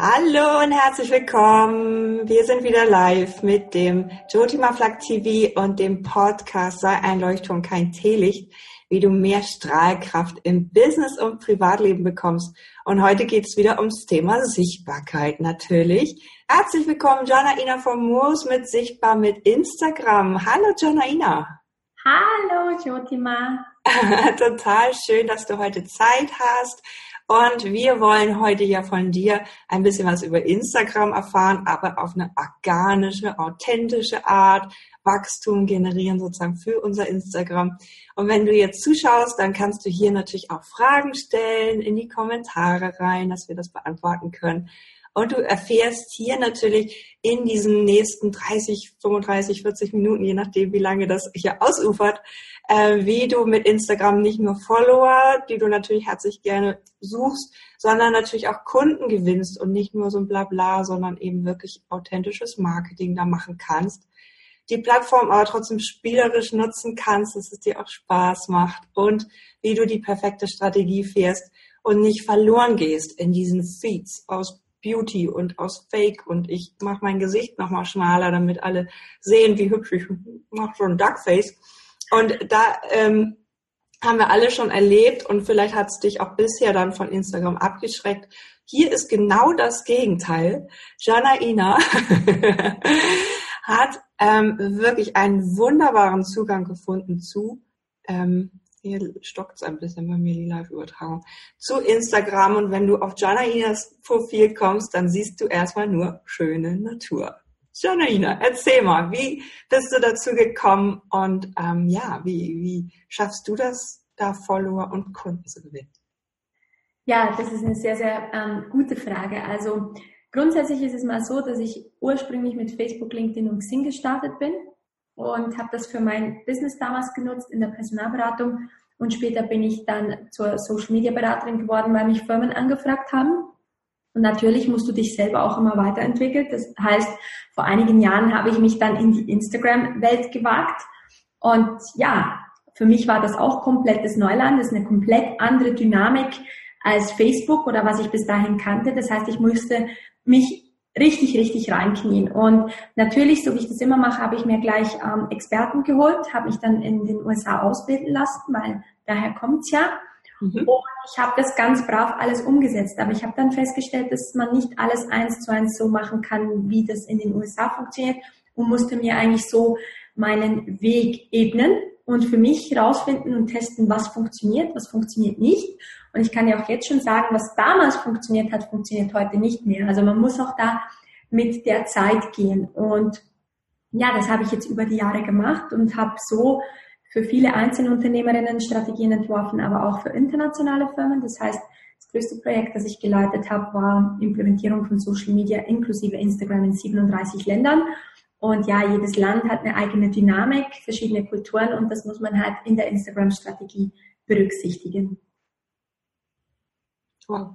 Hallo und herzlich willkommen. Wir sind wieder live mit dem Jotima Flag TV und dem Podcast Sei ein Leuchtturm, kein Teelicht, wie du mehr Strahlkraft im Business und Privatleben bekommst. Und heute geht es wieder ums Thema Sichtbarkeit natürlich. Herzlich willkommen, Janaina von Moos mit Sichtbar mit Instagram. Hallo Janaina. Hallo Jotima. Total schön, dass du heute Zeit hast. Und wir wollen heute ja von dir ein bisschen was über Instagram erfahren, aber auf eine organische, authentische Art, Wachstum generieren sozusagen für unser Instagram. Und wenn du jetzt zuschaust, dann kannst du hier natürlich auch Fragen stellen in die Kommentare rein, dass wir das beantworten können. Und du erfährst hier natürlich in diesen nächsten 30, 35, 40 Minuten, je nachdem, wie lange das hier ausufert, äh, wie du mit Instagram nicht nur Follower, die du natürlich herzlich gerne suchst, sondern natürlich auch Kunden gewinnst und nicht nur so ein Blabla, sondern eben wirklich authentisches Marketing da machen kannst. Die Plattform aber trotzdem spielerisch nutzen kannst, dass es dir auch Spaß macht und wie du die perfekte Strategie fährst und nicht verloren gehst in diesen Feeds aus Beauty und aus Fake und ich mache mein Gesicht nochmal schmaler, damit alle sehen, wie hübsch ich mache ein Duckface. Und da ähm, haben wir alle schon erlebt und vielleicht hat es dich auch bisher dann von Instagram abgeschreckt. Hier ist genau das Gegenteil. Janaina hat ähm, wirklich einen wunderbaren Zugang gefunden zu ähm, hier stockt es ein bisschen bei mir die Live-Übertragung, zu Instagram. Und wenn du auf Janainas Profil kommst, dann siehst du erstmal nur schöne Natur. Janaina, erzähl mal, wie bist du dazu gekommen und ähm, ja, wie, wie schaffst du das, da Follower und Kunden zu gewinnen? Ja, das ist eine sehr, sehr ähm, gute Frage. Also grundsätzlich ist es mal so, dass ich ursprünglich mit Facebook, LinkedIn und Xing gestartet bin und habe das für mein Business damals genutzt in der Personalberatung und später bin ich dann zur Social Media Beraterin geworden, weil mich Firmen angefragt haben. Und natürlich musst du dich selber auch immer weiterentwickeln. Das heißt, vor einigen Jahren habe ich mich dann in die Instagram-Welt gewagt. Und ja, für mich war das auch komplettes Neuland. Das ist eine komplett andere Dynamik als Facebook oder was ich bis dahin kannte. Das heißt, ich musste mich richtig, richtig reinknien. Und natürlich, so wie ich das immer mache, habe ich mir gleich ähm, Experten geholt, habe mich dann in den USA ausbilden lassen, weil daher kommt's ja. Mhm. Und ich habe das ganz brav alles umgesetzt. Aber ich habe dann festgestellt, dass man nicht alles eins zu eins so machen kann, wie das in den USA funktioniert und musste mir eigentlich so meinen Weg ebnen und für mich herausfinden und testen, was funktioniert, was funktioniert nicht. Und ich kann ja auch jetzt schon sagen, was damals funktioniert hat, funktioniert heute nicht mehr. Also man muss auch da mit der Zeit gehen. Und ja, das habe ich jetzt über die Jahre gemacht und habe so für viele Einzelunternehmerinnen Strategien entworfen, aber auch für internationale Firmen. Das heißt, das größte Projekt, das ich geleitet habe, war Implementierung von Social Media inklusive Instagram in 37 Ländern. Und ja, jedes Land hat eine eigene Dynamik, verschiedene Kulturen und das muss man halt in der Instagram-Strategie berücksichtigen. Wow.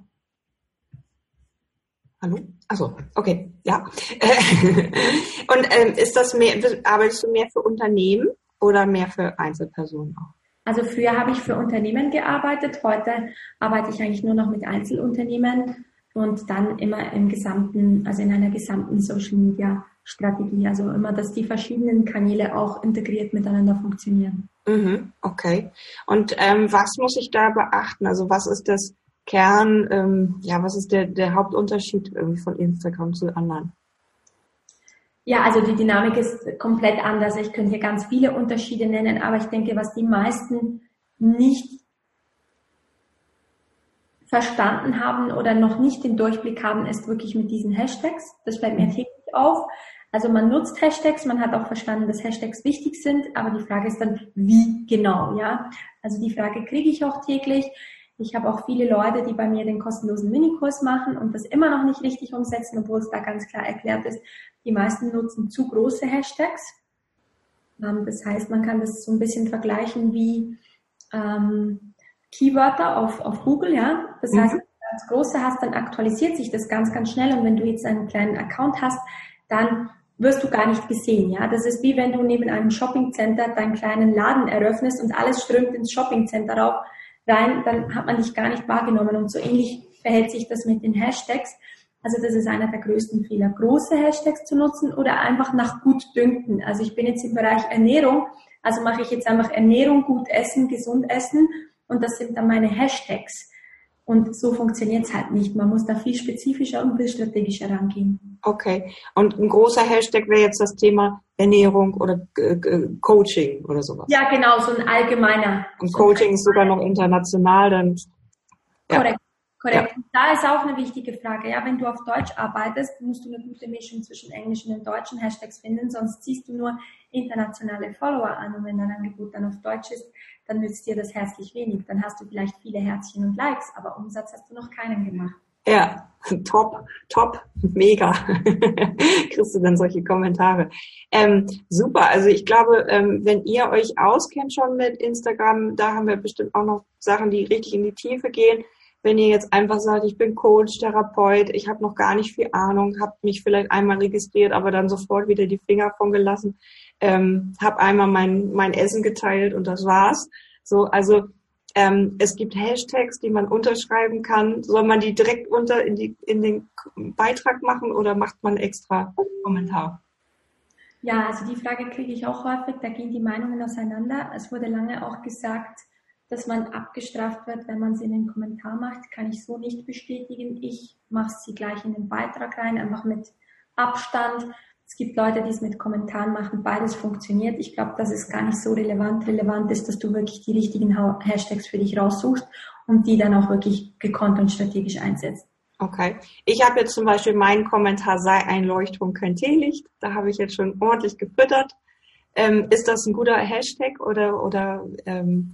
Hallo? Achso, okay, ja. Und ähm, ist das mehr, arbeitest du mehr für Unternehmen oder mehr für Einzelpersonen auch? Also früher habe ich für Unternehmen gearbeitet, heute arbeite ich eigentlich nur noch mit Einzelunternehmen und dann immer im gesamten, also in einer gesamten Social Media Strategie. Also immer, dass die verschiedenen Kanäle auch integriert miteinander funktionieren. Mhm, okay. Und ähm, was muss ich da beachten? Also was ist das Kern, ähm, ja, was ist der, der Hauptunterschied irgendwie von Instagram zu anderen? Ja, also die Dynamik ist komplett anders. Ich könnte hier ganz viele Unterschiede nennen, aber ich denke, was die meisten nicht verstanden haben oder noch nicht den Durchblick haben, ist wirklich mit diesen Hashtags. Das fällt mir täglich auf. Also man nutzt Hashtags, man hat auch verstanden, dass Hashtags wichtig sind, aber die Frage ist dann, wie genau, ja? Also die Frage kriege ich auch täglich. Ich habe auch viele Leute, die bei mir den kostenlosen Minikurs machen und das immer noch nicht richtig umsetzen, obwohl es da ganz klar erklärt ist. Die meisten nutzen zu große Hashtags. Ähm, das heißt, man kann das so ein bisschen vergleichen wie ähm, Keywörter auf, auf Google, ja. Das mhm. heißt, wenn du ganz große hast, dann aktualisiert sich das ganz, ganz schnell und wenn du jetzt einen kleinen Account hast, dann wirst du gar nicht gesehen, ja. Das ist wie wenn du neben einem Shoppingcenter deinen kleinen Laden eröffnest und alles strömt ins Shoppingcenter rein, dann hat man dich gar nicht wahrgenommen und so ähnlich verhält sich das mit den Hashtags. Also das ist einer der größten Fehler, große Hashtags zu nutzen oder einfach nach gut dünken. Also ich bin jetzt im Bereich Ernährung, also mache ich jetzt einfach Ernährung, gut essen, gesund essen und das sind dann meine Hashtags. Und so funktioniert es halt nicht. Man muss da viel spezifischer und viel strategischer rangehen. Okay. Und ein großer Hashtag wäre jetzt das Thema Ernährung oder äh, Coaching oder sowas. Ja, genau, so ein allgemeiner. Und so Coaching ist sogar noch international, dann. Ja. Korrekt. Korrekt. Ja. Da ist auch eine wichtige Frage. Ja, wenn du auf Deutsch arbeitest, musst du eine gute Mischung zwischen englischen und deutschen Hashtags finden, sonst ziehst du nur internationale Follower an. Und wenn dein Angebot dann auf Deutsch ist, dann nützt dir das herzlich wenig. Dann hast du vielleicht viele Herzchen und Likes, aber Umsatz hast du noch keinen gemacht. Ja, top, top, mega. Kriegst du dann solche Kommentare. Ähm, super, also ich glaube, ähm, wenn ihr euch auskennt schon mit Instagram, da haben wir bestimmt auch noch Sachen, die richtig in die Tiefe gehen. Wenn ihr jetzt einfach sagt, ich bin Coach, Therapeut, ich habe noch gar nicht viel Ahnung, habe mich vielleicht einmal registriert, aber dann sofort wieder die Finger von gelassen, ähm, habe einmal mein, mein Essen geteilt und das war's. So, also ähm, es gibt Hashtags, die man unterschreiben kann. Soll man die direkt unter in, die, in den Beitrag machen oder macht man extra Kommentar? Ja, also die Frage kriege ich auch häufig. Da gehen die Meinungen auseinander. Es wurde lange auch gesagt, dass man abgestraft wird, wenn man sie in den Kommentar macht. Kann ich so nicht bestätigen. Ich mache sie gleich in den Beitrag rein, einfach mit Abstand. Es gibt Leute, die es mit Kommentaren machen. Beides funktioniert. Ich glaube, dass es gar nicht so relevant. Relevant ist, dass du wirklich die richtigen Hashtags für dich raussuchst und die dann auch wirklich gekonnt und strategisch einsetzt. Okay. Ich habe jetzt zum Beispiel meinen Kommentar sei ein Leuchtturm kein Teelicht. Da habe ich jetzt schon ordentlich gefüttert. Ähm, ist das ein guter Hashtag oder oder ähm,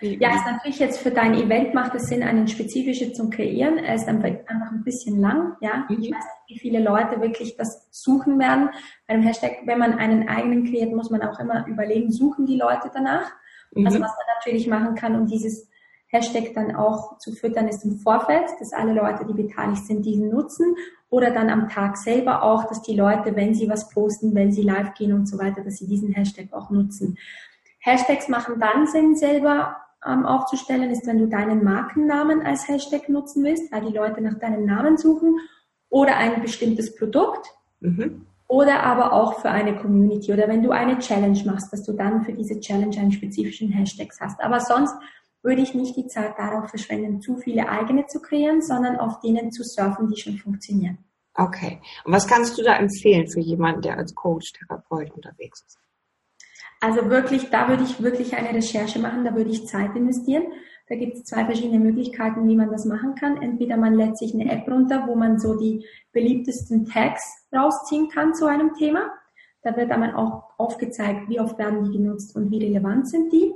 ja, ist natürlich jetzt für dein Event macht es Sinn, einen spezifischen zu kreieren. Er ist einfach, ein bisschen lang, ja. Mhm. Ich weiß nicht, wie viele Leute wirklich das suchen werden. Bei einem Hashtag, wenn man einen eigenen kreiert, muss man auch immer überlegen, suchen die Leute danach. Mhm. Also was man natürlich machen kann, um dieses Hashtag dann auch zu füttern, ist im Vorfeld, dass alle Leute, die beteiligt sind, diesen nutzen. Oder dann am Tag selber auch, dass die Leute, wenn sie was posten, wenn sie live gehen und so weiter, dass sie diesen Hashtag auch nutzen. Hashtags machen dann Sinn selber, ähm, aufzustellen, ist, wenn du deinen Markennamen als Hashtag nutzen willst, weil die Leute nach deinem Namen suchen oder ein bestimmtes Produkt mhm. oder aber auch für eine Community oder wenn du eine Challenge machst, dass du dann für diese Challenge einen spezifischen Hashtag hast. Aber sonst würde ich nicht die Zeit darauf verschwenden, zu viele eigene zu kreieren, sondern auf denen zu surfen, die schon funktionieren. Okay. Und was kannst du da empfehlen für jemanden, der als Coach, Therapeut unterwegs ist? Also wirklich, da würde ich wirklich eine Recherche machen, da würde ich Zeit investieren. Da gibt es zwei verschiedene Möglichkeiten, wie man das machen kann. Entweder man lädt sich eine App runter, wo man so die beliebtesten Tags rausziehen kann zu einem Thema. Da wird einmal auch aufgezeigt, wie oft werden die genutzt und wie relevant sind die.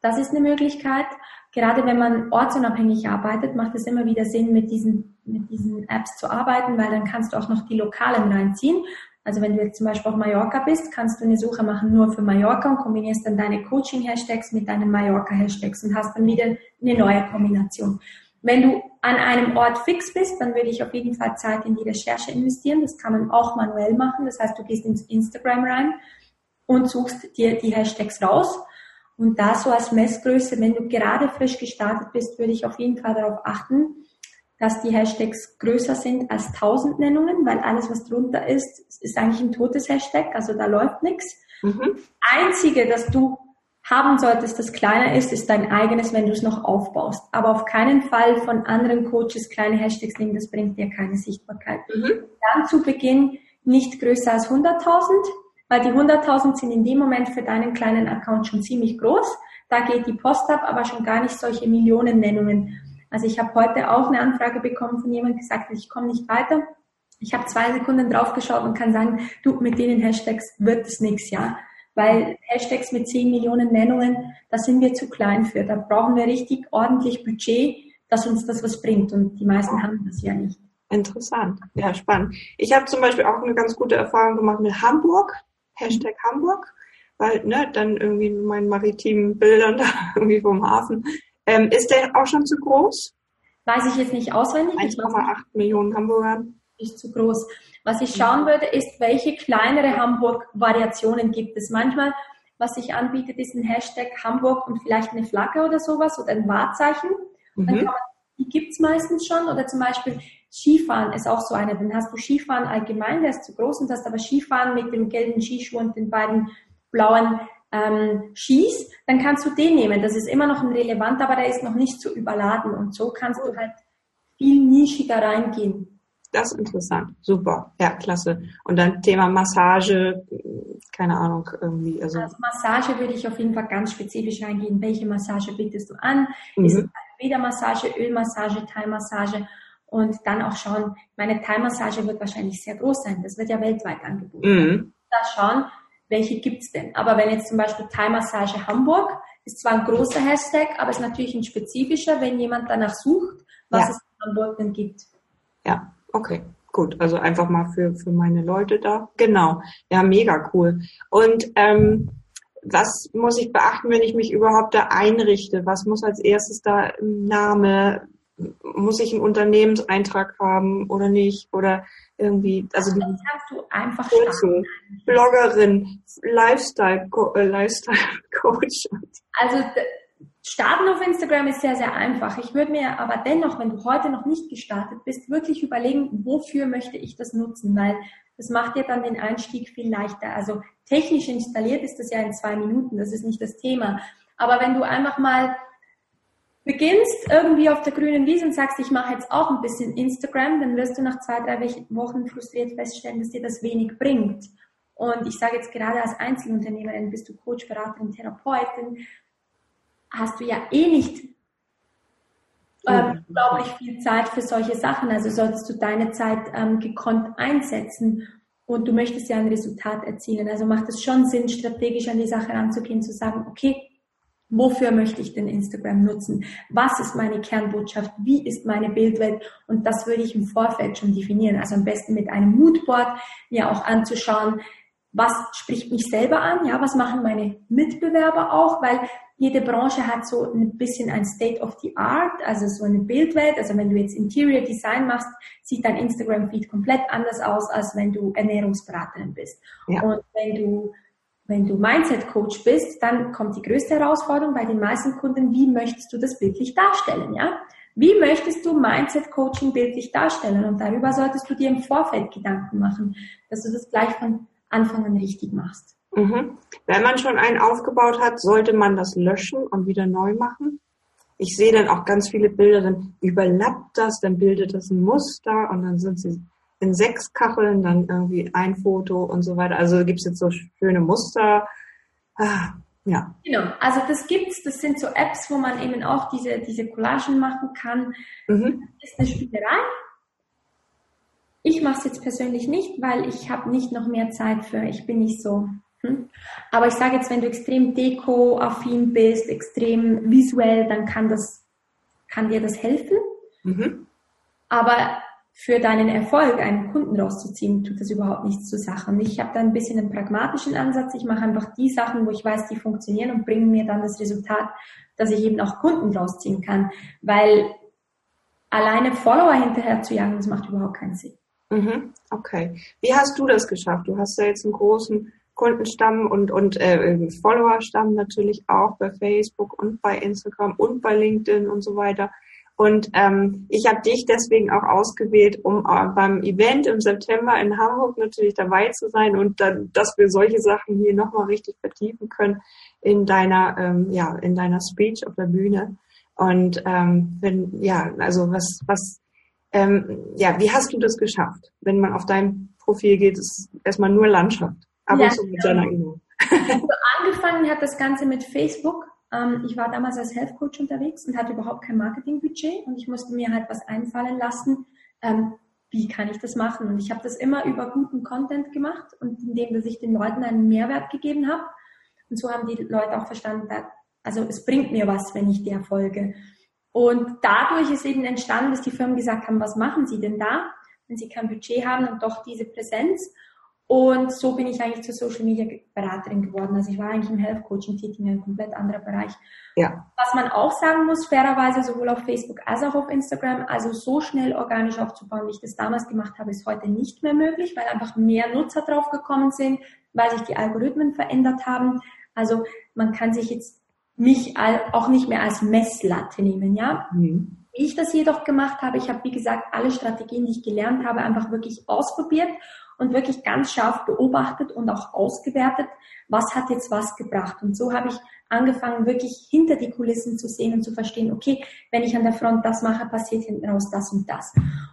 Das ist eine Möglichkeit. Gerade wenn man ortsunabhängig arbeitet, macht es immer wieder Sinn, mit diesen, mit diesen Apps zu arbeiten, weil dann kannst du auch noch die Lokalen reinziehen. Also wenn du jetzt zum Beispiel auf Mallorca bist, kannst du eine Suche machen nur für Mallorca und kombinierst dann deine Coaching-Hashtags mit deinen Mallorca-Hashtags und hast dann wieder eine neue Kombination. Wenn du an einem Ort fix bist, dann würde ich auf jeden Fall Zeit in die Recherche investieren. Das kann man auch manuell machen. Das heißt, du gehst ins Instagram rein und suchst dir die Hashtags raus. Und da so als Messgröße, wenn du gerade frisch gestartet bist, würde ich auf jeden Fall darauf achten, dass die Hashtags größer sind als 1000 Nennungen, weil alles, was drunter ist, ist eigentlich ein totes Hashtag, also da läuft nichts. Mhm. Einzige, das du haben solltest, das kleiner ist, ist dein eigenes, wenn du es noch aufbaust. Aber auf keinen Fall von anderen Coaches kleine Hashtags nehmen, das bringt dir keine Sichtbarkeit. Mhm. Dann zu Beginn nicht größer als 100.000, weil die 100.000 sind in dem Moment für deinen kleinen Account schon ziemlich groß. Da geht die Post ab, aber schon gar nicht solche Millionennennungen. Also ich habe heute auch eine Anfrage bekommen von jemandem, gesagt ich komme nicht weiter. Ich habe zwei Sekunden draufgeschaut und kann sagen, du, mit denen Hashtags wird es nichts, ja. Weil Hashtags mit 10 Millionen Nennungen, da sind wir zu klein für. Da brauchen wir richtig ordentlich Budget, dass uns das was bringt. Und die meisten haben das ja nicht. Interessant, ja, spannend. Ich habe zum Beispiel auch eine ganz gute Erfahrung gemacht mit Hamburg, Hashtag Hamburg, weil ne, dann irgendwie mit meinen maritimen Bildern da irgendwie vom Hafen ähm, ist der auch schon zu groß? Weiß ich jetzt nicht auswendig. 1,8 Millionen Hamburger. Ist zu groß. Was ich schauen würde, ist, welche kleinere Hamburg-Variationen gibt es. Manchmal, was sich anbietet, ist ein Hashtag Hamburg und vielleicht eine Flagge oder sowas oder ein Wahrzeichen. Mhm. Dann kann man die gibt's meistens schon. Oder zum Beispiel Skifahren ist auch so eine. Dann hast du Skifahren allgemein, der ist zu groß und hast aber Skifahren mit dem gelben Skischuh und den beiden blauen ähm, Skis, dann kannst du den nehmen. Das ist immer noch ein relevant, aber der ist noch nicht zu überladen. Und so kannst du halt viel nischiger reingehen. Das ist interessant. Super. Ja, klasse. Und dann Thema Massage, keine Ahnung, irgendwie. Also, also Massage würde ich auf jeden Fall ganz spezifisch reingehen. Welche Massage bietest du an? Mhm. Ist es Federmassage, Ölmassage, Thai-Massage? Und dann auch schauen, meine Thai-Massage wird wahrscheinlich sehr groß sein. Das wird ja weltweit angeboten. Mhm. Da schauen, welche gibt's denn? Aber wenn jetzt zum Beispiel Thai-Massage Hamburg, ist zwar ein großer Hashtag, aber ist natürlich ein spezifischer, wenn jemand danach sucht, was ja. es in Hamburg denn gibt. Ja, Okay, gut. Also einfach mal für, für meine Leute da. Genau. Ja, mega cool. Und ähm, was muss ich beachten, wenn ich mich überhaupt da einrichte? Was muss als erstes da im Name? Muss ich einen Unternehmenseintrag haben oder nicht? Oder irgendwie, also die kannst du einfach Kurze, Bloggerin, Lifestyle, äh, Lifestyle Coach. Also Starten auf Instagram ist sehr, sehr einfach. Ich würde mir aber dennoch, wenn du heute noch nicht gestartet bist, wirklich überlegen, wofür möchte ich das nutzen, weil das macht dir dann den Einstieg viel leichter. Also technisch installiert ist das ja in zwei Minuten, das ist nicht das Thema. Aber wenn du einfach mal beginnst irgendwie auf der grünen Wiese und sagst, ich mache jetzt auch ein bisschen Instagram, dann wirst du nach zwei, drei Wochen frustriert feststellen, dass dir das wenig bringt. Und ich sage jetzt gerade als Einzelunternehmerin, bist du Coach, Beraterin, Therapeutin, hast du ja eh nicht ähm, unglaublich viel Zeit für solche Sachen. Also solltest du deine Zeit ähm, gekonnt einsetzen und du möchtest ja ein Resultat erzielen. Also macht es schon Sinn, strategisch an die Sache ranzugehen, zu sagen, okay, wofür möchte ich denn Instagram nutzen? Was ist meine Kernbotschaft? Wie ist meine Bildwelt? Und das würde ich im Vorfeld schon definieren. Also am besten mit einem Moodboard mir auch anzuschauen, was spricht mich selber an? Ja, was machen meine Mitbewerber auch? Weil jede Branche hat so ein bisschen ein State of the Art, also so eine Bildwelt. Also wenn du jetzt Interior Design machst, sieht dein Instagram-Feed komplett anders aus, als wenn du Ernährungsberaterin bist. Ja. Und wenn du wenn du Mindset-Coach bist, dann kommt die größte Herausforderung bei den meisten Kunden, wie möchtest du das bildlich darstellen, ja? Wie möchtest du Mindset-Coaching bildlich darstellen? Und darüber solltest du dir im Vorfeld Gedanken machen, dass du das gleich von Anfang an richtig machst. Mhm. Wenn man schon einen aufgebaut hat, sollte man das löschen und wieder neu machen. Ich sehe dann auch ganz viele Bilder, dann überlappt das, dann bildet das ein Muster und dann sind sie in sechs Kacheln, dann irgendwie ein Foto und so weiter. Also gibt es jetzt so schöne Muster. Ah, ja. Genau, also das gibt's, das sind so Apps, wo man eben auch diese, diese Collagen machen kann. Mhm. Das ist eine Spielerei. Ich mache es jetzt persönlich nicht, weil ich habe nicht noch mehr Zeit für, ich bin nicht so hm? Aber ich sage jetzt, wenn du extrem deko-affin bist, extrem visuell, dann kann das, kann dir das helfen. Mhm. Aber für deinen Erfolg einen Kunden rauszuziehen, tut das überhaupt nichts zur Sache. Und ich habe da ein bisschen einen pragmatischen Ansatz. Ich mache einfach die Sachen, wo ich weiß, die funktionieren und bringen mir dann das Resultat, dass ich eben auch Kunden rausziehen kann. Weil alleine Follower hinterher zu jagen, das macht überhaupt keinen Sinn. Mhm. Okay. Wie hast du das geschafft? Du hast ja jetzt einen großen Kundenstamm und, und äh, Followerstamm natürlich auch bei Facebook und bei Instagram und bei LinkedIn und so weiter. Und ähm, ich habe dich deswegen auch ausgewählt, um äh, beim Event im September in Hamburg natürlich dabei zu sein und dann, dass wir solche Sachen hier nochmal richtig vertiefen können in deiner, ähm, ja, in deiner Speech auf der Bühne. Und ähm, wenn, ja, also was, was, ähm, ja, wie hast du das geschafft? Wenn man auf dein Profil geht, ist erstmal nur Landschaft. Aber ja, so mit seiner Übung. Also angefangen hat das Ganze mit Facebook. Ähm, ich war damals als Health Coach unterwegs und hatte überhaupt kein Marketingbudget und ich musste mir halt was einfallen lassen. Ähm, wie kann ich das machen? Und ich habe das immer über guten Content gemacht und indem dass ich den Leuten einen Mehrwert gegeben habe. Und so haben die Leute auch verstanden, dass, also es bringt mir was, wenn ich der folge. Und dadurch ist eben entstanden, dass die Firmen gesagt haben, was machen sie denn da, wenn sie kein Budget haben und doch diese Präsenz. Und so bin ich eigentlich zur Social Media Beraterin geworden. Also ich war eigentlich im Health Coaching tätig, ein komplett anderer Bereich. Ja. Was man auch sagen muss, fairerweise sowohl auf Facebook als auch auf Instagram, also so schnell organisch aufzubauen, wie ich das damals gemacht habe, ist heute nicht mehr möglich, weil einfach mehr Nutzer drauf gekommen sind, weil sich die Algorithmen verändert haben. Also man kann sich jetzt mich auch nicht mehr als Messlatte nehmen, ja. Mhm Wie ich das jedoch gemacht habe, ich habe, wie gesagt, alle Strategien, die ich gelernt habe, einfach wirklich ausprobiert und wirklich ganz scharf beobachtet und auch ausgewertet, was hat jetzt was gebracht. Und so habe ich angefangen, wirklich hinter die Kulissen zu sehen und zu verstehen, okay, wenn ich an der Front das mache, passiert hinten raus das und das.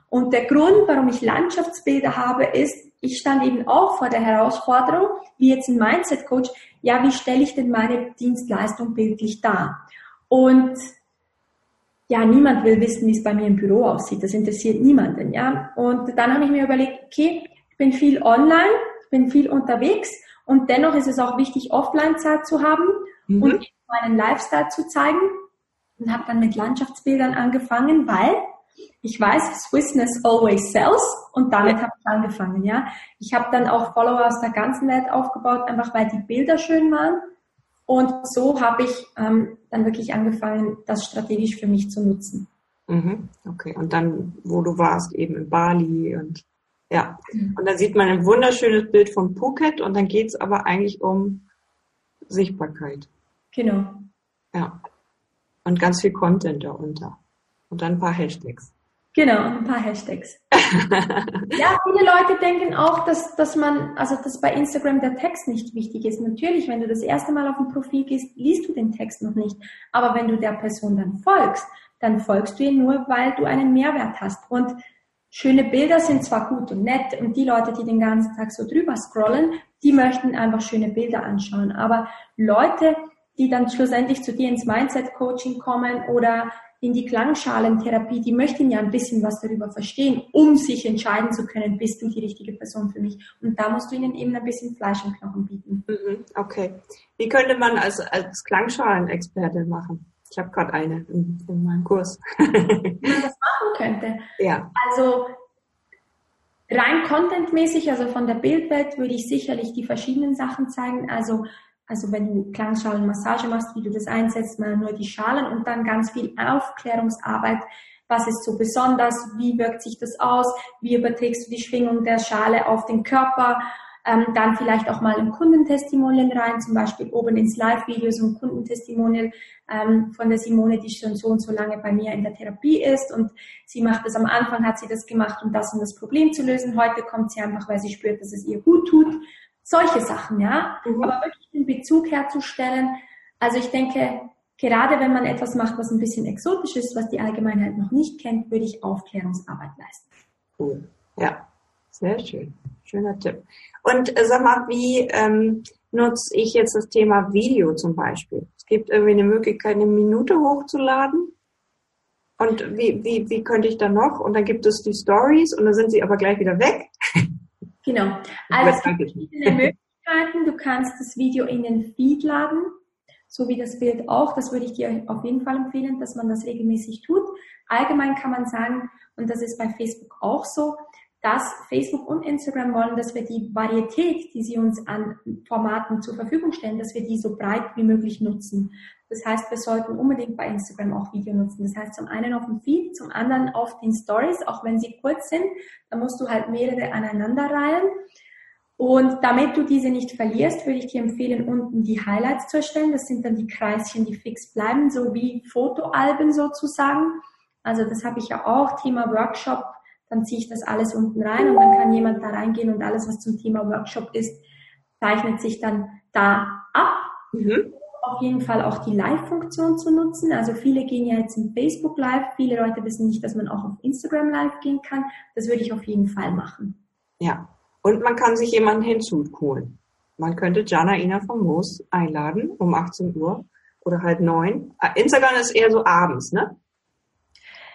Und der Grund, warum ich Landschaftsbilder habe, ist, ich stand eben auch vor der Herausforderung, wie jetzt ein Mindset-Coach, ja, wie stelle ich denn meine Dienstleistung bildlich dar? Und ja, niemand will wissen, wie es bei mir im Büro aussieht. Das interessiert niemanden, ja. Und dann habe ich mir überlegt, okay, ich bin viel online, ich bin viel unterwegs und dennoch ist es auch wichtig, Offline-Zeit zu haben mhm. und meinen Lifestyle zu zeigen. Und habe dann mit Landschaftsbildern angefangen, weil ich weiß, Swissness always sells und damit habe ich angefangen, ja. Ich habe dann auch Follower aus der ganzen Welt aufgebaut, einfach weil die Bilder schön waren. Und so habe ich ähm, dann wirklich angefangen, das strategisch für mich zu nutzen. Mhm. Okay, und dann, wo du warst, eben in Bali und ja. Und dann sieht man ein wunderschönes Bild von Phuket und dann geht es aber eigentlich um Sichtbarkeit. Genau. Ja. Und ganz viel Content darunter. Und dann ein paar Hashtags. Genau, ein paar Hashtags. ja, viele Leute denken auch, dass, dass man, also dass bei Instagram der Text nicht wichtig ist. Natürlich, wenn du das erste Mal auf ein Profil gehst, liest du den Text noch nicht. Aber wenn du der Person dann folgst, dann folgst du ihr nur, weil du einen Mehrwert hast. Und schöne Bilder sind zwar gut und nett und die Leute, die den ganzen Tag so drüber scrollen, die möchten einfach schöne Bilder anschauen. Aber Leute, die dann schlussendlich zu dir ins Mindset-Coaching kommen oder in die Klangschalentherapie, die möchten ja ein bisschen was darüber verstehen, um sich entscheiden zu können, bist du die richtige Person für mich. Und da musst du ihnen eben ein bisschen Fleisch und Knochen bieten. Mhm, okay. Wie könnte man als, als Klangschalenexperte machen? Ich habe gerade eine in, in, meinem Kurs. Wie man das machen könnte? Ja. Also rein contentmäßig, also von der Bildwelt, würde ich sicherlich die verschiedenen Sachen zeigen. Also also wenn du Klangschalenmassage machst, wie du das einsetzt, mal nur die Schalen und dann ganz viel Aufklärungsarbeit. Was ist so besonders? Wie wirkt sich das aus? Wie überträgst du die Schwingung der Schale auf den Körper? Ähm, dann vielleicht auch mal ein Kundentestimonial rein, zum Beispiel oben ins Live-Video so ein Kundentestimonial ähm, von der Simone, die schon so und so lange bei mir in der Therapie ist und sie macht das am Anfang, hat sie das gemacht, um das und das Problem zu lösen. Heute kommt sie einfach, weil sie spürt, dass es ihr gut tut solche Sachen, ja. Mhm. Aber wirklich den Bezug herzustellen. Also ich denke, gerade wenn man etwas macht, was ein bisschen exotisch ist, was die Allgemeinheit noch nicht kennt, würde ich Aufklärungsarbeit leisten. Cool. Ja, sehr schön. Schöner Tipp. Und äh, sag mal, wie ähm, nutze ich jetzt das Thema Video zum Beispiel? Es gibt irgendwie eine Möglichkeit, eine Minute hochzuladen. Und wie, wie, wie könnte ich da noch? Und dann gibt es die Stories und dann sind sie aber gleich wieder weg. Genau. Also es gibt verschiedene Möglichkeiten. Du kannst das Video in den Feed laden, so wie das Bild auch. Das würde ich dir auf jeden Fall empfehlen, dass man das regelmäßig tut. Allgemein kann man sagen, und das ist bei Facebook auch so, dass Facebook und Instagram wollen, dass wir die Varietät, die sie uns an Formaten zur Verfügung stellen, dass wir die so breit wie möglich nutzen. Das heißt, wir sollten unbedingt bei Instagram auch Video nutzen. Das heißt, zum einen auf dem Feed, zum anderen auf den Stories, auch wenn sie kurz sind. Da musst du halt mehrere aneinander reihen. Und damit du diese nicht verlierst, würde ich dir empfehlen, unten die Highlights zu erstellen. Das sind dann die Kreischen, die fix bleiben, so wie Fotoalben sozusagen. Also das habe ich ja auch, Thema Workshop. Dann ziehe ich das alles unten rein und dann kann jemand da reingehen und alles, was zum Thema Workshop ist, zeichnet sich dann da ab. Mhm auf jeden Fall auch die Live-Funktion zu nutzen. Also viele gehen ja jetzt in Facebook Live. Viele Leute wissen nicht, dass man auch auf Instagram Live gehen kann. Das würde ich auf jeden Fall machen. Ja. Und man kann sich jemanden hinzuholen. Man könnte Jana Ina von Moos einladen um 18 Uhr oder halb neun. Ah, Instagram ist eher so abends, ne?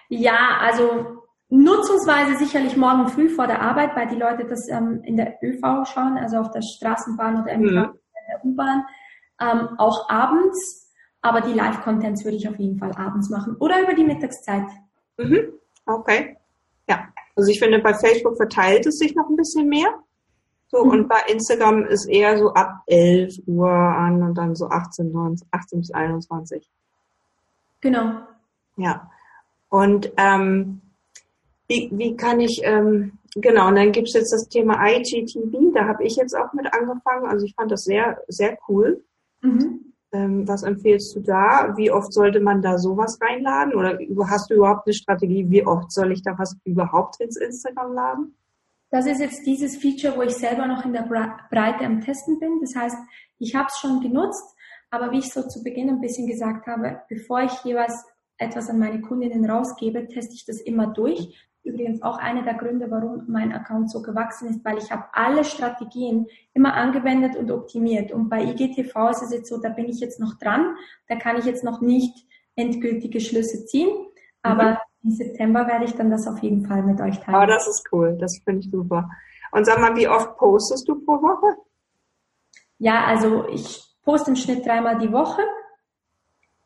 Ja, also nutzungsweise sicherlich morgen früh vor der Arbeit, weil die Leute das ähm, in der ÖV schauen, also auf der Straßenbahn oder mhm. der U-Bahn ähm, auch abends, aber die Live-Contents würde ich auf jeden Fall abends machen oder über die Mittagszeit. Mhm. Okay. Ja, also ich finde, bei Facebook verteilt es sich noch ein bisschen mehr. So, mhm. und bei Instagram ist eher so ab 11 Uhr an und dann so 18, 19, 18 bis 21. Genau. Ja. Und ähm, wie, wie kann ich, ähm, genau, und dann gibt's jetzt das Thema IGTV, da habe ich jetzt auch mit angefangen. Also ich fand das sehr, sehr cool. Mhm. Ähm, was empfiehlst du da? Wie oft sollte man da sowas reinladen? Oder hast du überhaupt eine Strategie, wie oft soll ich da was überhaupt ins Instagram laden? Das ist jetzt dieses Feature, wo ich selber noch in der Breite am Testen bin. Das heißt, ich habe es schon genutzt, aber wie ich so zu Beginn ein bisschen gesagt habe, bevor ich jeweils etwas an meine Kundinnen rausgebe, teste ich das immer durch. Übrigens auch einer der Gründe, warum mein Account so gewachsen ist, weil ich habe alle Strategien immer angewendet und optimiert. Und bei IGTV ist es jetzt so, da bin ich jetzt noch dran, da kann ich jetzt noch nicht endgültige Schlüsse ziehen, aber mhm. im September werde ich dann das auf jeden Fall mit euch teilen. Aber das ist cool, das finde ich super. Und sag mal, wie oft postest du pro Woche? Ja, also ich poste im Schnitt dreimal die Woche.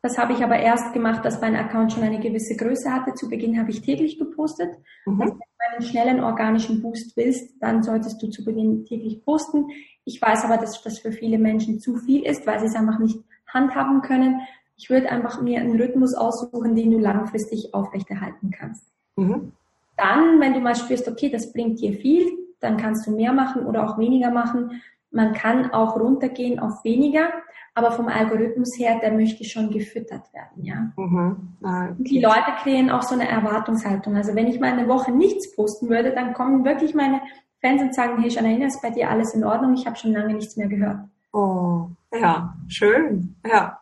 Das habe ich aber erst gemacht, dass mein Account schon eine gewisse Größe hatte. Zu Beginn habe ich täglich gepostet. Mhm. Also, wenn du einen schnellen organischen Boost willst, dann solltest du zu Beginn täglich posten. Ich weiß aber, dass das für viele Menschen zu viel ist, weil sie es einfach nicht handhaben können. Ich würde einfach mir einen Rhythmus aussuchen, den du langfristig aufrechterhalten kannst. Mhm. Dann, wenn du mal spürst, okay, das bringt dir viel, dann kannst du mehr machen oder auch weniger machen. Man kann auch runtergehen auf weniger aber vom Algorithmus her, der möchte schon gefüttert werden, ja. Mhm. Ah, okay. Die Leute kriegen auch so eine Erwartungshaltung. Also wenn ich mal eine Woche nichts posten würde, dann kommen wirklich meine Fans und sagen, hey Janaina, ist bei dir alles in Ordnung? Ich habe schon lange nichts mehr gehört. Oh, ja, schön, ja.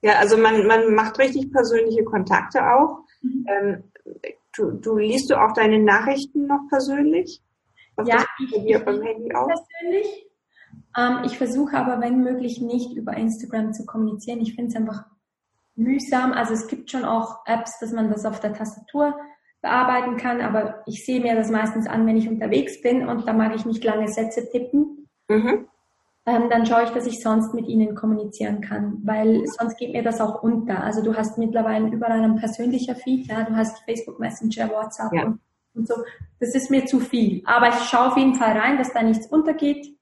Ja, also man, man macht richtig persönliche Kontakte auch. Mhm. Ähm, du, du liest du auch deine Nachrichten noch persönlich? Was ja, ich, ich auch? persönlich ähm, ich versuche aber, wenn möglich, nicht über Instagram zu kommunizieren. Ich finde es einfach mühsam. Also es gibt schon auch Apps, dass man das auf der Tastatur bearbeiten kann, aber ich sehe mir das meistens an, wenn ich unterwegs bin und da mag ich nicht lange Sätze tippen. Mhm. Ähm, dann schaue ich, dass ich sonst mit ihnen kommunizieren kann, weil sonst geht mir das auch unter. Also du hast mittlerweile überall ein persönlicher Feed, ja, du hast Facebook Messenger, WhatsApp ja. und, und so. Das ist mir zu viel. Aber ich schaue auf jeden Fall rein, dass da nichts untergeht.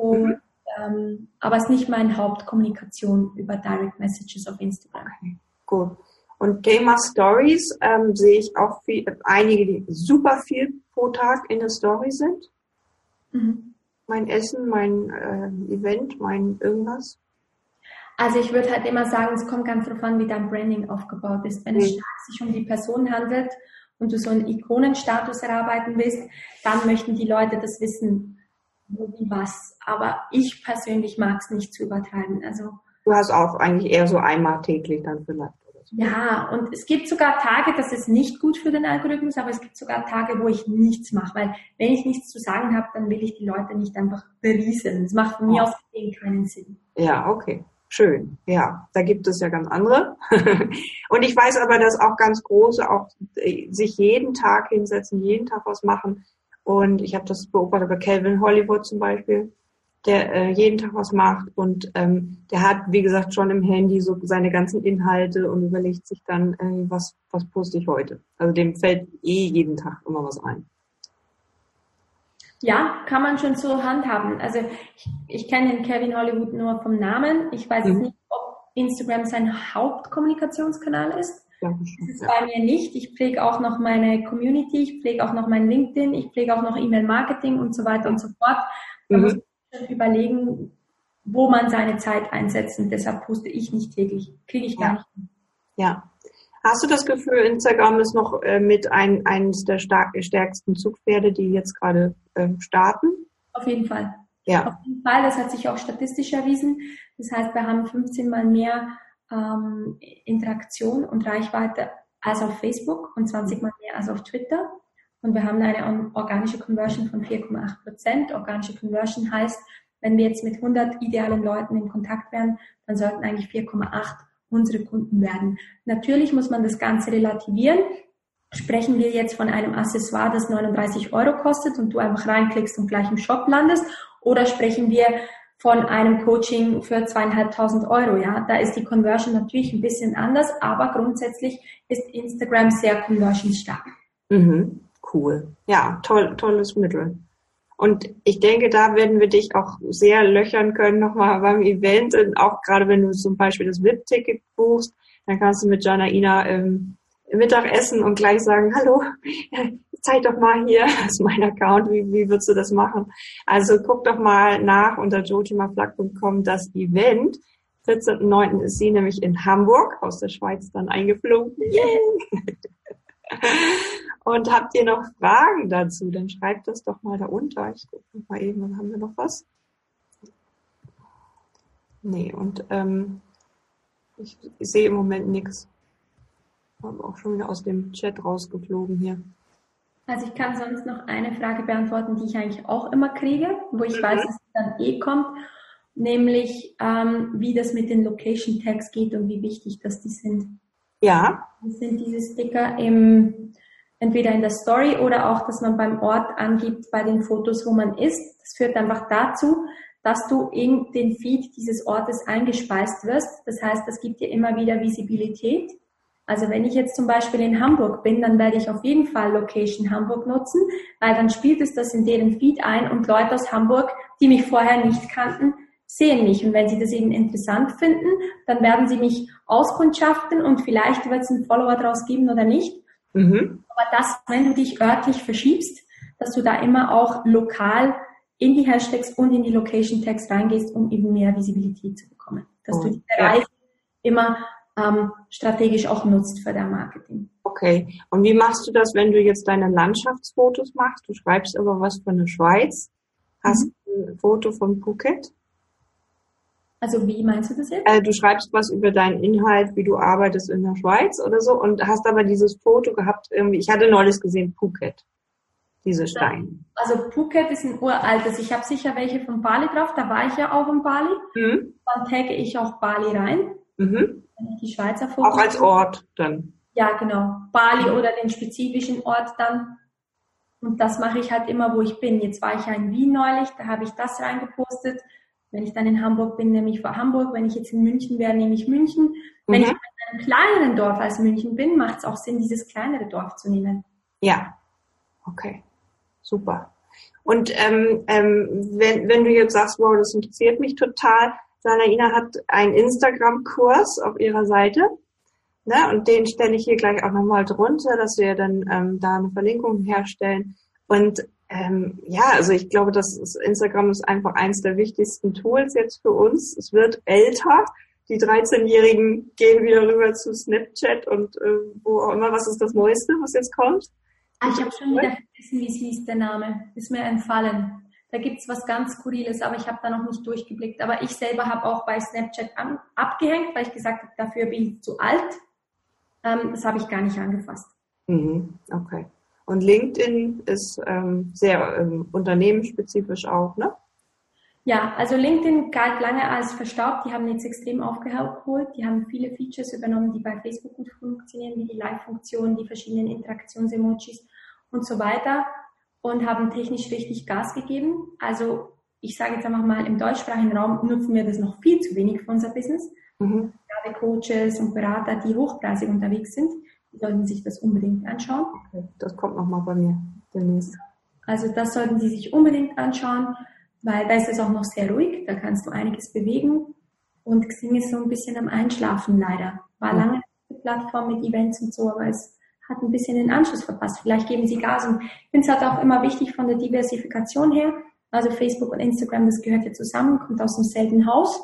Und, mhm. ähm, aber es ist nicht meine Hauptkommunikation über Direct Messages auf Instagram. Okay, gut. Und Gamer Stories ähm, sehe ich auch viel, einige, die super viel pro Tag in der Story sind. Mhm. Mein Essen, mein äh, Event, mein irgendwas. Also ich würde halt immer sagen, es kommt ganz darauf an, wie dein Branding aufgebaut ist. Wenn mhm. es sich um die Person handelt und du so einen Ikonenstatus erarbeiten willst, dann möchten die Leute das wissen wie was. Aber ich persönlich mag es nicht zu übertreiben. Also du hast auch eigentlich eher so einmal täglich dann vielleicht. So. Ja, und es gibt sogar Tage, das ist nicht gut für den Algorithmus, aber es gibt sogar Tage, wo ich nichts mache, weil wenn ich nichts zu sagen habe, dann will ich die Leute nicht einfach berieseln. Das macht mir aus keinen Sinn. Ja, okay. Schön, ja, da gibt es ja ganz andere. und ich weiß aber, dass auch ganz große auch äh, sich jeden Tag hinsetzen, jeden Tag was machen. Und ich habe das beobachtet bei Calvin Hollywood zum Beispiel, der äh, jeden Tag was macht und ähm, der hat, wie gesagt, schon im Handy so seine ganzen Inhalte und überlegt sich dann, äh, was, was poste ich heute. Also dem fällt eh jeden Tag immer was ein. Ja, kann man schon so handhaben. Also ich, ich kenne den Kevin Hollywood nur vom Namen. Ich weiß mhm. jetzt nicht, ob Instagram sein Hauptkommunikationskanal ist. Das ist bei mir nicht. Ich pflege auch noch meine Community, ich pflege auch noch mein LinkedIn, ich pflege auch noch E-Mail-Marketing und so weiter und so fort. Da mhm. muss man überlegen, wo man seine Zeit einsetzt und deshalb poste ich nicht täglich. Kriege ich gar ja. nicht. Ja. Hast du das Gefühl, Instagram ist noch äh, mit ein, eines der stark, stärksten Zugpferde, die jetzt gerade äh, starten? Auf jeden Fall. Ja. Auf jeden Fall. Das hat sich auch statistisch erwiesen. Das heißt, wir haben 15 mal mehr ähm, Interaktion und Reichweite als auf Facebook und 20 mal mehr als auf Twitter. Und wir haben eine organische Conversion von 4,8 Prozent. Organische Conversion heißt, wenn wir jetzt mit 100 idealen Leuten in Kontakt wären, dann sollten eigentlich 4,8 unsere Kunden werden. Natürlich muss man das Ganze relativieren. Sprechen wir jetzt von einem Accessoire, das 39 Euro kostet und du einfach reinklickst und gleich im Shop landest? Oder sprechen wir von einem Coaching für zweieinhalbtausend Euro. Ja, da ist die Conversion natürlich ein bisschen anders, aber grundsätzlich ist Instagram sehr conversionstark. Mhm, cool. Ja, toll, tolles Mittel. Und ich denke, da werden wir dich auch sehr löchern können nochmal beim Event. Und auch gerade wenn du zum Beispiel das VIP-Ticket buchst, dann kannst du mit Janaina ähm, Mittagessen und gleich sagen, hallo, zeig doch mal hier, das ist mein Account, wie, wie würdest du das machen? Also guck doch mal nach unter jotimaflag.com das Event. 14.09. ist sie nämlich in Hamburg aus der Schweiz dann eingeflogen. Und habt ihr noch Fragen dazu? Dann schreibt das doch mal da unter. Ich gucke mal eben, dann haben wir noch was. Nee, und ähm, ich, ich sehe im Moment nichts. Aber auch schon wieder aus dem Chat rausgeflogen hier. Also ich kann sonst noch eine Frage beantworten, die ich eigentlich auch immer kriege, wo ich mhm. weiß, dass es dann eh kommt, nämlich ähm, wie das mit den Location Tags geht und wie wichtig das die sind. Ja. Das sind diese Sticker im, entweder in der Story oder auch, dass man beim Ort angibt bei den Fotos, wo man ist. Das führt einfach dazu, dass du in den Feed dieses Ortes eingespeist wirst. Das heißt, das gibt dir immer wieder Visibilität. Also wenn ich jetzt zum Beispiel in Hamburg bin, dann werde ich auf jeden Fall Location Hamburg nutzen, weil dann spielt es das in deren Feed ein und Leute aus Hamburg, die mich vorher nicht kannten, sehen mich. Und wenn sie das eben interessant finden, dann werden sie mich auskundschaften und vielleicht wird es einen Follower draus geben oder nicht. Mhm. Aber das, wenn du dich örtlich verschiebst, dass du da immer auch lokal in die Hashtags und in die Location Tags reingehst, um eben mehr Visibilität zu bekommen. Dass oh, du die Reise ja. immer ähm, strategisch auch nutzt für dein Marketing. Okay. Und wie machst du das, wenn du jetzt deine Landschaftsfotos machst? Du schreibst aber was von der Schweiz, hast mhm. ein Foto von Phuket. Also wie meinst du das jetzt? Also du schreibst was über deinen Inhalt, wie du arbeitest in der Schweiz oder so und hast aber dieses Foto gehabt irgendwie. Ich hatte neulich gesehen Phuket diese Steine? Also Phuket ist ein uraltes. Ich habe sicher welche von Bali drauf. Da war ich ja auch in Bali. Mhm. Dann tagge ich auch Bali rein. Mhm. Die Schweizer Fotos. Auch als Ort dann. Ja, genau. Bali oder den spezifischen Ort dann. Und das mache ich halt immer, wo ich bin. Jetzt war ich ja in Wien neulich, da habe ich das reingepostet. Wenn ich dann in Hamburg bin, nehme ich vor Hamburg. Wenn ich jetzt in München wäre, nehme ich München. Wenn mhm. ich in einem kleineren Dorf als München bin, macht es auch Sinn, dieses kleinere Dorf zu nehmen. Ja, okay. Super. Und ähm, ähm, wenn, wenn du jetzt sagst, wow, das interessiert mich total, Sanaina hat einen Instagram-Kurs auf ihrer Seite. Ne? Und den stelle ich hier gleich auch nochmal drunter, dass wir dann ähm, da eine Verlinkung herstellen. Und ähm, ja, also ich glaube, dass Instagram ist einfach eines der wichtigsten Tools jetzt für uns. Es wird älter. Die 13-Jährigen gehen wieder rüber zu Snapchat und äh, wo auch immer. Was ist das Neueste, was jetzt kommt? Ah, ich habe schon wieder vergessen, wie es hieß, der Name. Ist mir entfallen. Da gibt's was ganz Skurriles, aber ich habe da noch nicht durchgeblickt. Aber ich selber habe auch bei Snapchat an, abgehängt, weil ich gesagt habe, dafür bin ich zu alt. Ähm, das habe ich gar nicht angefasst. Mhm, okay. Und LinkedIn ist ähm, sehr ähm, unternehmensspezifisch auch, ne? Ja, also LinkedIn galt lange als verstaubt. Die haben jetzt extrem aufgeholt. Die haben viele Features übernommen, die bei Facebook gut funktionieren, wie die Live-Funktion, die verschiedenen Interaktions-Emojis und so weiter und haben technisch richtig Gas gegeben. Also ich sage jetzt einfach mal, im deutschsprachigen Raum nutzen wir das noch viel zu wenig für unser Business. Mhm. Gerade Coaches und Berater, die hochpreisig unterwegs sind, die sollten sich das unbedingt anschauen. Okay, das kommt nochmal bei mir demnächst. Also das sollten Sie sich unbedingt anschauen weil da ist es auch noch sehr ruhig, da kannst du einiges bewegen und Xing ist so ein bisschen am Einschlafen leider. War lange eine Plattform mit Events und so, aber es hat ein bisschen den Anschluss verpasst. Vielleicht geben sie Gas und ich finde es halt auch immer wichtig von der Diversifikation her. Also Facebook und Instagram, das gehört ja zusammen, kommt aus demselben Haus.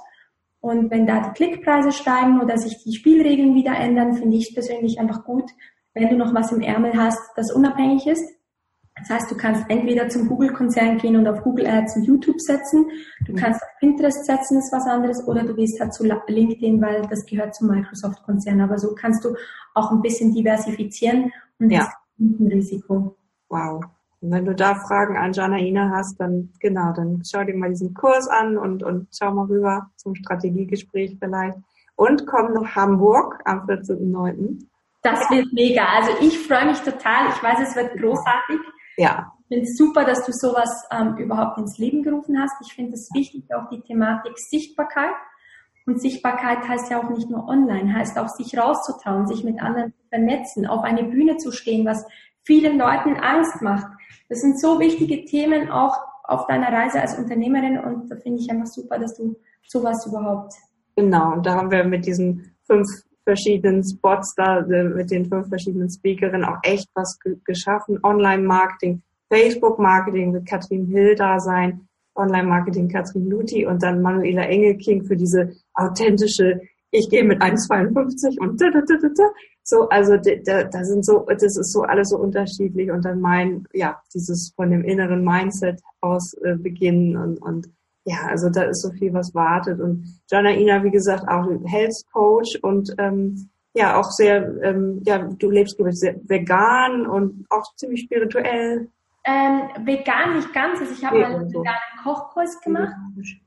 Und wenn da die Klickpreise steigen oder sich die Spielregeln wieder ändern, finde ich persönlich einfach gut, wenn du noch was im Ärmel hast, das unabhängig ist. Das heißt, du kannst entweder zum Google-Konzern gehen und auf Google Ads und YouTube setzen, du mhm. kannst auf Pinterest setzen, ist was anderes, oder du gehst halt zu LinkedIn, weil das gehört zum Microsoft-Konzern. Aber so kannst du auch ein bisschen diversifizieren und ja. ein Risiko. Wow. Und wenn du da Fragen an Janaina hast, dann genau, dann schau dir mal diesen Kurs an und, und schau mal rüber zum Strategiegespräch vielleicht. Und komm nach Hamburg am 14.09. Das wird mega. Also ich freue mich total. Ich weiß, es wird großartig. Ja. Ich finde es super, dass du sowas ähm, überhaupt ins Leben gerufen hast. Ich finde es wichtig, auch die Thematik Sichtbarkeit. Und Sichtbarkeit heißt ja auch nicht nur online, heißt auch sich rauszutrauen, sich mit anderen zu vernetzen, auf eine Bühne zu stehen, was vielen Leuten Angst macht. Das sind so wichtige Themen auch auf deiner Reise als Unternehmerin und da finde ich einfach super, dass du sowas überhaupt. Genau, und da haben wir mit diesen fünf verschiedenen Spots da äh, mit den fünf verschiedenen Speakerinnen auch echt was geschaffen. Online-Marketing, Facebook-Marketing wird Katrin Hill da sein. Online-Marketing Katrin Luthi und dann Manuela Engelking für diese authentische, ich gehe mit 1,52 und da, da, da, da, da. so, also da, da sind so, das ist so alles so unterschiedlich und dann mein, ja, dieses von dem inneren Mindset aus äh, beginnen und, und ja, also da ist so viel, was wartet. Und Janaina, wie gesagt, auch Health Coach und ähm, ja, auch sehr, ähm, ja, du lebst, glaube ich, sehr vegan und auch ziemlich spirituell. Ähm, vegan nicht ganz. Also ich habe mal einen so. veganen Kochkurs gemacht,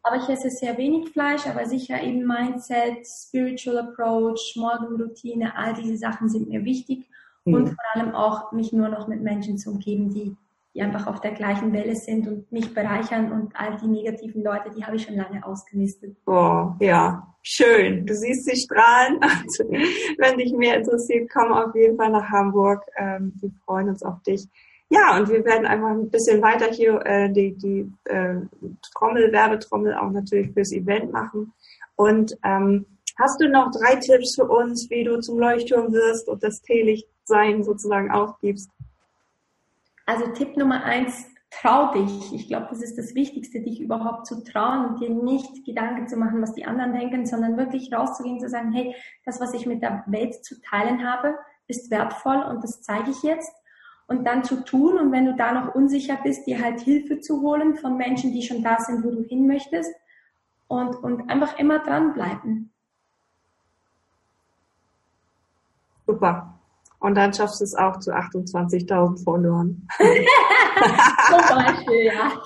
aber ich esse sehr wenig Fleisch, aber sicher eben Mindset, Spiritual Approach, Morgenroutine, all diese Sachen sind mir wichtig. Mhm. Und vor allem auch mich nur noch mit Menschen zu umgeben, die die einfach auf der gleichen Welle sind und mich bereichern und all die negativen Leute, die habe ich schon lange ausgemistet. Oh, ja, schön. Du siehst sie strahlen. Also, wenn dich mehr interessiert, komm auf jeden Fall nach Hamburg. Ähm, wir freuen uns auf dich. Ja, und wir werden einfach ein bisschen weiter hier äh, die, die äh, Trommel, Werbetrommel auch natürlich fürs Event machen. Und ähm, hast du noch drei Tipps für uns, wie du zum Leuchtturm wirst und das Teelichtsein sozusagen aufgibst? Also Tipp Nummer eins, trau dich. Ich glaube, das ist das Wichtigste, dich überhaupt zu trauen und dir nicht Gedanken zu machen, was die anderen denken, sondern wirklich rauszugehen, zu sagen, hey, das, was ich mit der Welt zu teilen habe, ist wertvoll und das zeige ich jetzt. Und dann zu tun und wenn du da noch unsicher bist, dir halt Hilfe zu holen von Menschen, die schon da sind, wo du hin möchtest und, und einfach immer dranbleiben. Super. Und dann schaffst du es auch zu 28.000 Followern. Zum Beispiel, ja.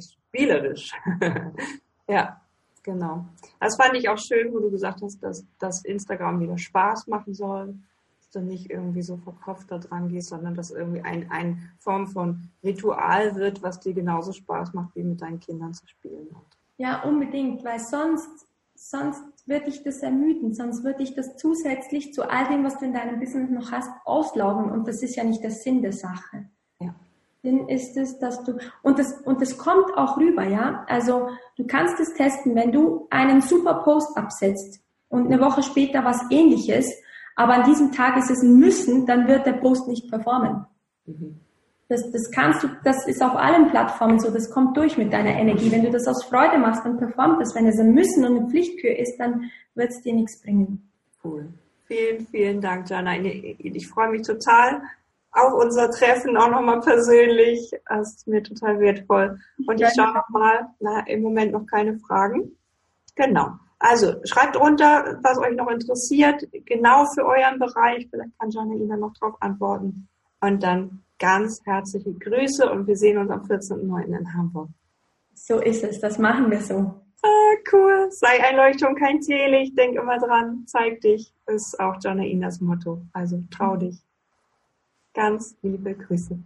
Spielerisch. ja, genau. Das fand ich auch schön, wo du gesagt hast, dass, dass Instagram wieder Spaß machen soll. Dass du nicht irgendwie so verkopft da dran gehst, sondern dass irgendwie ein, eine Form von Ritual wird, was dir genauso Spaß macht, wie mit deinen Kindern zu spielen. Ja, unbedingt, weil sonst, sonst wird dich das ermüden, sonst wird dich das zusätzlich zu all dem, was du in deinem Business noch hast, auslaugen. Und das ist ja nicht der Sinn der Sache. Ja. Sinn ist es, dass du, und das, und das kommt auch rüber, ja. Also, du kannst es testen, wenn du einen super Post absetzt und eine Woche später was ähnliches, aber an diesem Tag ist es ein Müssen, dann wird der Post nicht performen. Mhm. Das, das kannst du, das ist auf allen Plattformen so, das kommt durch mit deiner Energie. Wenn du das aus Freude machst, dann performt das. Wenn es ein Müssen und eine Pflichtkür ist, dann wird es dir nichts bringen. Cool. Vielen, vielen Dank, Jana. Ich freue mich total auf unser Treffen auch nochmal persönlich. Das ist mir total wertvoll. Und ich schaue nochmal, na, im Moment noch keine Fragen. Genau. Also schreibt runter, was euch noch interessiert, genau für euren Bereich. Vielleicht kann Jana Ihnen noch drauf antworten. Und dann ganz herzliche Grüße und wir sehen uns am 14.09. in Hamburg. So ist es, das machen wir so. Ah, cool. Sei ein Leuchtturm, kein Teelicht. Denk immer dran, zeig dich, ist auch Jana Inas Motto. Also trau dich. Ganz liebe Grüße.